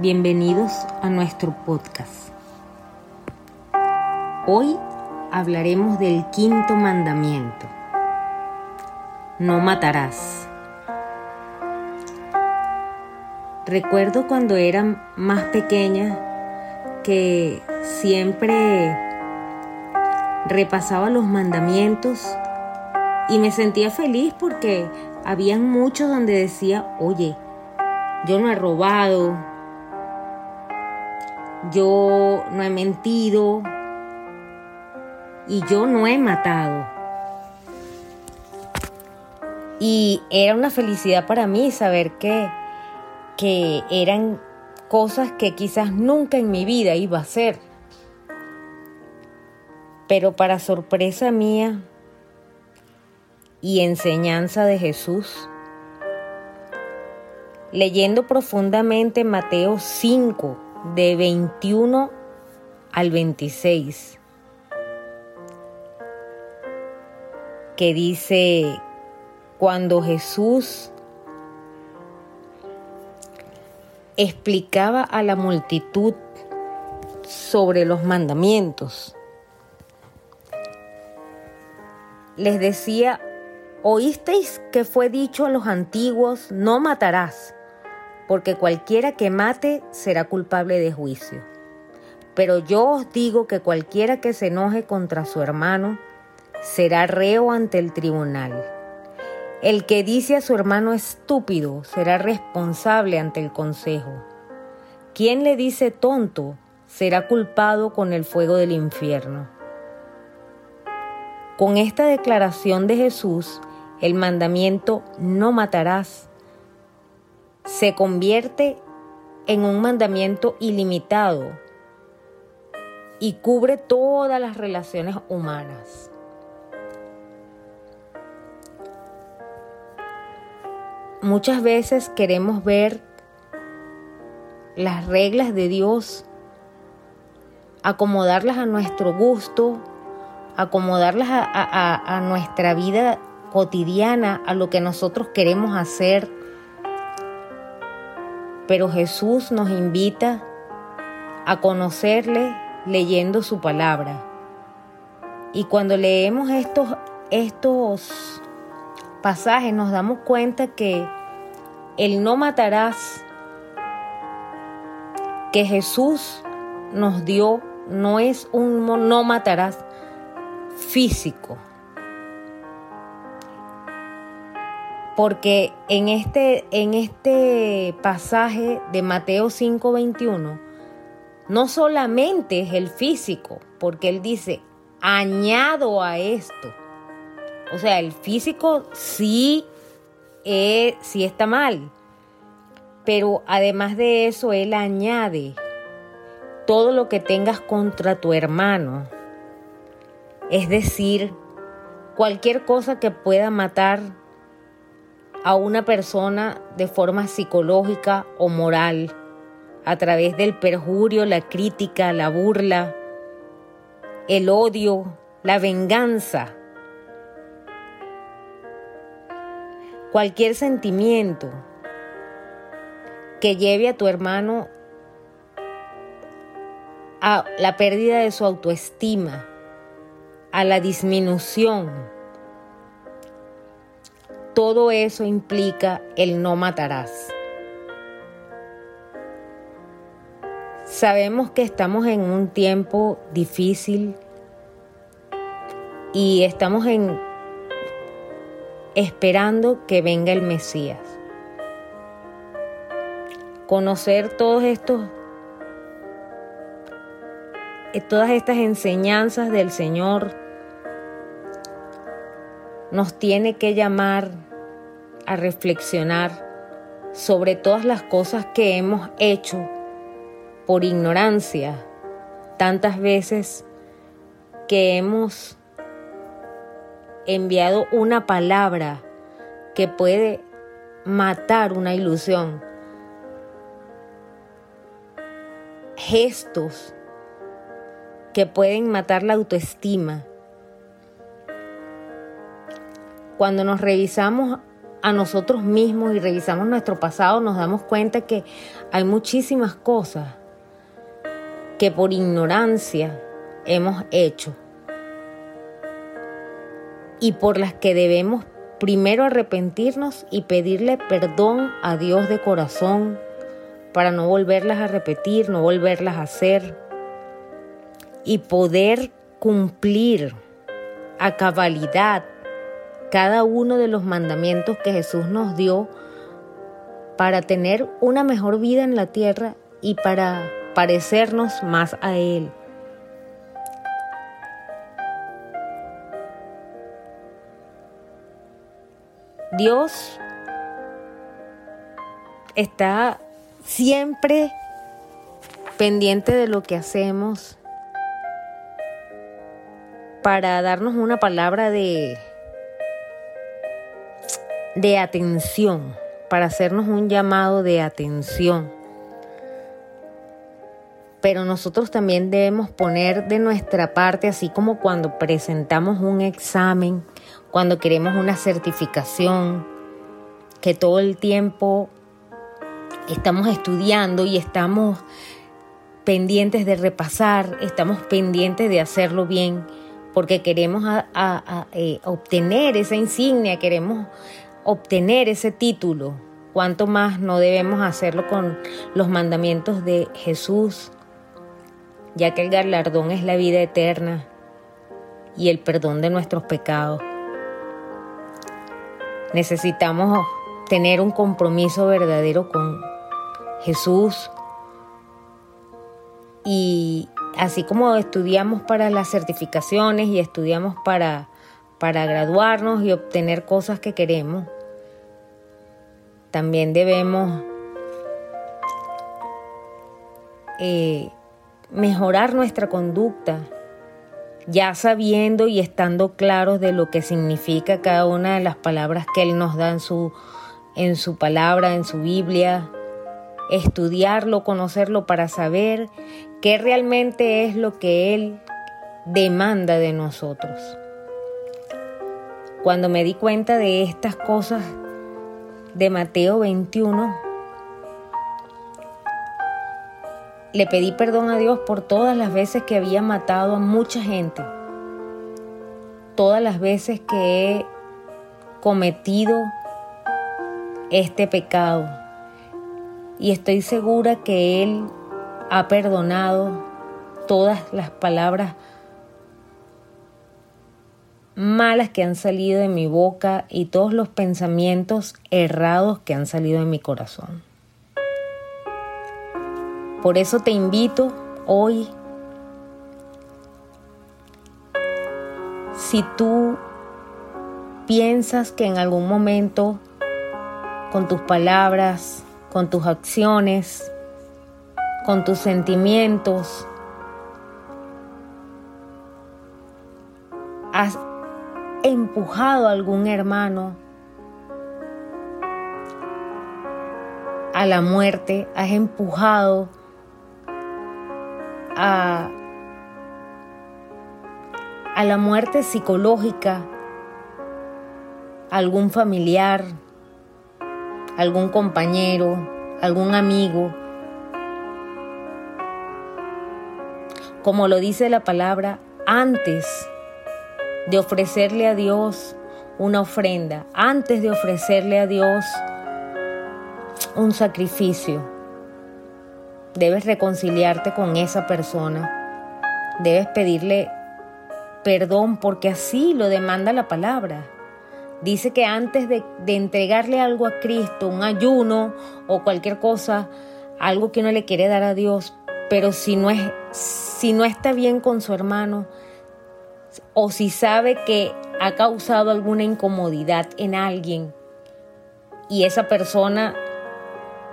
Bienvenidos a nuestro podcast. Hoy hablaremos del quinto mandamiento. No matarás. Recuerdo cuando era más pequeña que siempre repasaba los mandamientos y me sentía feliz porque habían muchos donde decía, oye, yo no he robado, yo no he mentido y yo no he matado. Y era una felicidad para mí saber que, que eran cosas que quizás nunca en mi vida iba a hacer. Pero para sorpresa mía y enseñanza de Jesús, leyendo profundamente Mateo 5, de 21 al 26, que dice, cuando Jesús explicaba a la multitud sobre los mandamientos, les decía, oísteis que fue dicho a los antiguos, no matarás porque cualquiera que mate será culpable de juicio. Pero yo os digo que cualquiera que se enoje contra su hermano será reo ante el tribunal. El que dice a su hermano estúpido será responsable ante el consejo. Quien le dice tonto será culpado con el fuego del infierno. Con esta declaración de Jesús, el mandamiento no matarás se convierte en un mandamiento ilimitado y cubre todas las relaciones humanas. Muchas veces queremos ver las reglas de Dios, acomodarlas a nuestro gusto, acomodarlas a, nuestra vida cotidiana, a lo que nosotros queremos hacer pero Jesús nos invita a conocerle leyendo su palabra. Y cuando leemos estos, estos pasajes nos damos cuenta que el no matarás que Jesús nos dio no es un no matarás físico. Porque en este, en este pasaje de Mateo 5:21, no solamente es el físico, porque él dice, añado a esto. O sea, el físico sí, sí está mal, pero además de eso, él añade todo lo que tengas contra tu hermano. Es decir, cualquier cosa que pueda matar a una persona de forma psicológica o moral, a través del perjurio, la crítica, la burla, el odio, la venganza. Cualquier sentimiento que lleve a tu hermano a la pérdida de su autoestima, a la disminución, todo eso implica el no matarás. Sabemos que estamos en un tiempo difícil y estamos en esperando que venga el Mesías. Conocer todos estos todas estas enseñanzas del Señor nos tiene que llamar a reflexionar sobre todas las cosas que hemos hecho por ignorancia, tantas veces que hemos enviado una palabra que puede matar una ilusión, gestos que pueden matar la autoestima, cuando nos revisamos a nosotros mismos y revisamos nuestro pasado, nos damos cuenta que hay muchísimas cosas que por ignorancia hemos hecho y por las que debemos primero arrepentirnos y pedirle perdón a Dios de corazón para no volverlas a repetir, no volverlas a hacer y poder cumplir a cabalidad cada uno de los mandamientos que Jesús nos dio para tener una mejor vida en la tierra y para parecernos más a Él. Dios está siempre pendiente de lo que hacemos para darnos una palabra de, de atención, para hacernos un llamado de atención. Pero nosotros también debemos poner de nuestra parte, así como cuando presentamos un examen, cuando queremos una certificación, que todo el tiempo estamos estudiando y estamos pendientes de repasar, estamos pendientes de hacerlo bien porque queremos eh, obtener esa insignia, queremos obtener ese título. ¿Cuánto más no debemos hacerlo con los mandamientos de Jesús? Ya que el galardón es la vida eterna y el perdón de nuestros pecados. Necesitamos tener un compromiso verdadero con Jesús y así como estudiamos para las certificaciones y estudiamos para, para graduarnos y obtener cosas que queremos, también debemos eh, mejorar nuestra conducta, ya sabiendo y estando claros de lo que significa cada una de las palabras que Él nos da en su, en su palabra, en su Biblia, estudiarlo, conocerlo para saber qué realmente es lo que Él demanda de nosotros. Cuando me di cuenta de estas cosas de Mateo 21, le pedí perdón a Dios por todas las veces que había matado a mucha gente, todas las veces que he cometido este pecado. Y estoy segura que Él ha perdonado todas las palabras malas que han salido de mi boca y todos los pensamientos errados que han salido de mi corazón. Por eso te invito hoy, si tú piensas que en algún momento con tus palabras, con tus acciones, con tus sentimientos. Has empujado a algún hermano a la muerte, has empujado a, a la muerte psicológica, algún familiar, algún compañero, algún amigo. como lo dice la palabra, antes de ofrecerle a Dios una ofrenda, antes de ofrecerle a Dios un sacrificio, debes reconciliarte con esa persona, debes pedirle perdón porque así lo demanda la palabra. Dice que antes de, entregarle algo a Cristo, un ayuno o cualquier cosa, algo que uno le quiere dar a Dios, pero si no, es, si no está bien con su hermano o si sabe que ha causado alguna incomodidad en alguien y esa persona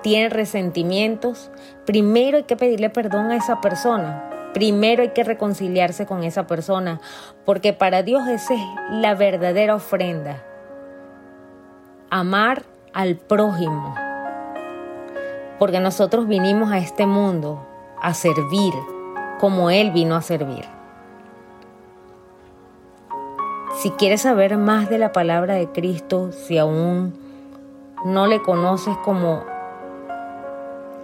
tiene resentimientos, primero hay que pedirle perdón a esa persona. Primero hay que reconciliarse con esa persona, porque para Dios esa es la verdadera ofrenda. Amar al prójimo. Porque nosotros vinimos a este mundo a servir como Él vino a servir. Si quieres saber más de la palabra de Cristo, si aún no le conoces como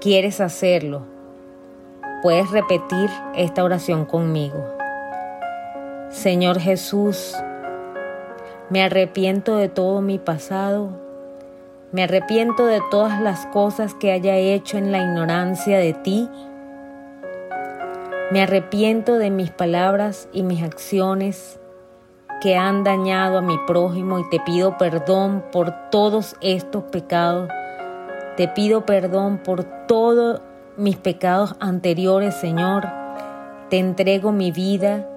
quieres hacerlo, puedes repetir esta oración conmigo. Señor Jesús, me arrepiento de todo mi pasado, me arrepiento de todas las cosas que haya hecho en la ignorancia de ti, me arrepiento de mis palabras y mis acciones que han dañado a mi prójimo y te pido perdón por todos estos pecados. Te pido perdón por todos mis pecados anteriores, Señor. Te entrego mi vida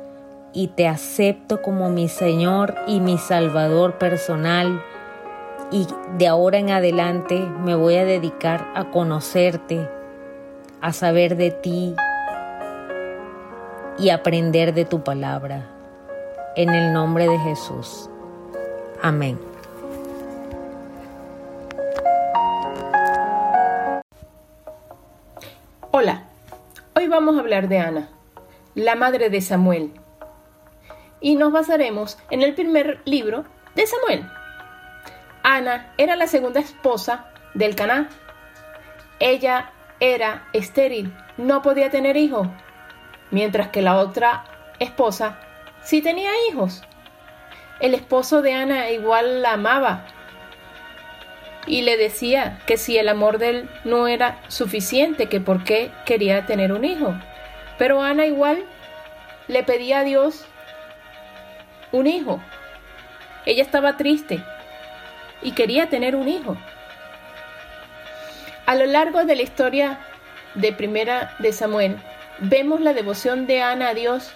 y te acepto como mi Señor y mi Salvador personal. Y de ahora en adelante me voy a dedicar a conocerte, a saber de ti y aprender de tu palabra en el nombre de Jesús. Amén. Hola, hoy vamos a hablar de Ana, la madre de Samuel. Y nos basaremos en el primer libro de Samuel. Ana era la segunda esposa del Caná. Ella era estéril, no podía tener hijos, mientras que la otra esposa sí tenía hijos. El esposo de Ana igual la amaba y le decía que si el amor de él no era suficiente, que por qué quería tener un hijo. Pero Ana igual le pedía a Dios un hijo. Ella estaba triste y quería tener un hijo. A lo largo de la historia de Primera de Samuel, vemos la devoción de Ana a Dios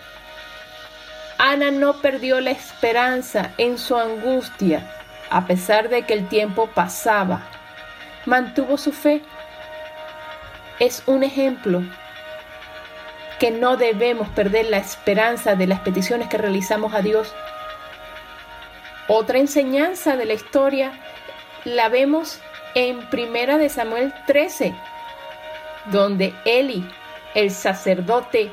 Ana no perdió la esperanza en su angustia, a pesar de que el tiempo pasaba. Mantuvo su fe. Es un ejemplo que no debemos perder la esperanza de las peticiones que realizamos a Dios. Otra enseñanza de la historia la vemos en Primera de Samuel 13, donde Eli, el sacerdote,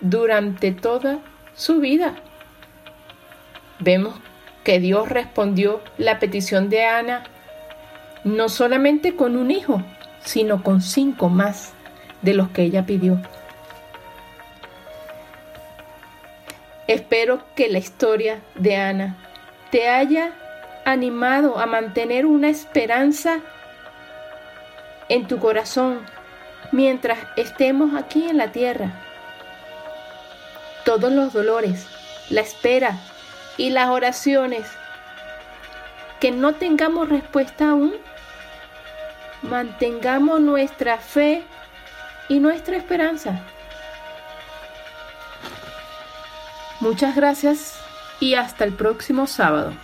durante toda su vida. Vemos que Dios respondió la petición de Ana no solamente con un hijo, sino con cinco más de los que ella pidió. Espero que la historia de Ana te haya animado a mantener una esperanza en tu corazón mientras estemos aquí en la tierra todos los dolores, la espera y las oraciones que no tengamos respuesta aún, mantengamos nuestra fe y nuestra esperanza. Muchas gracias y hasta el próximo sábado.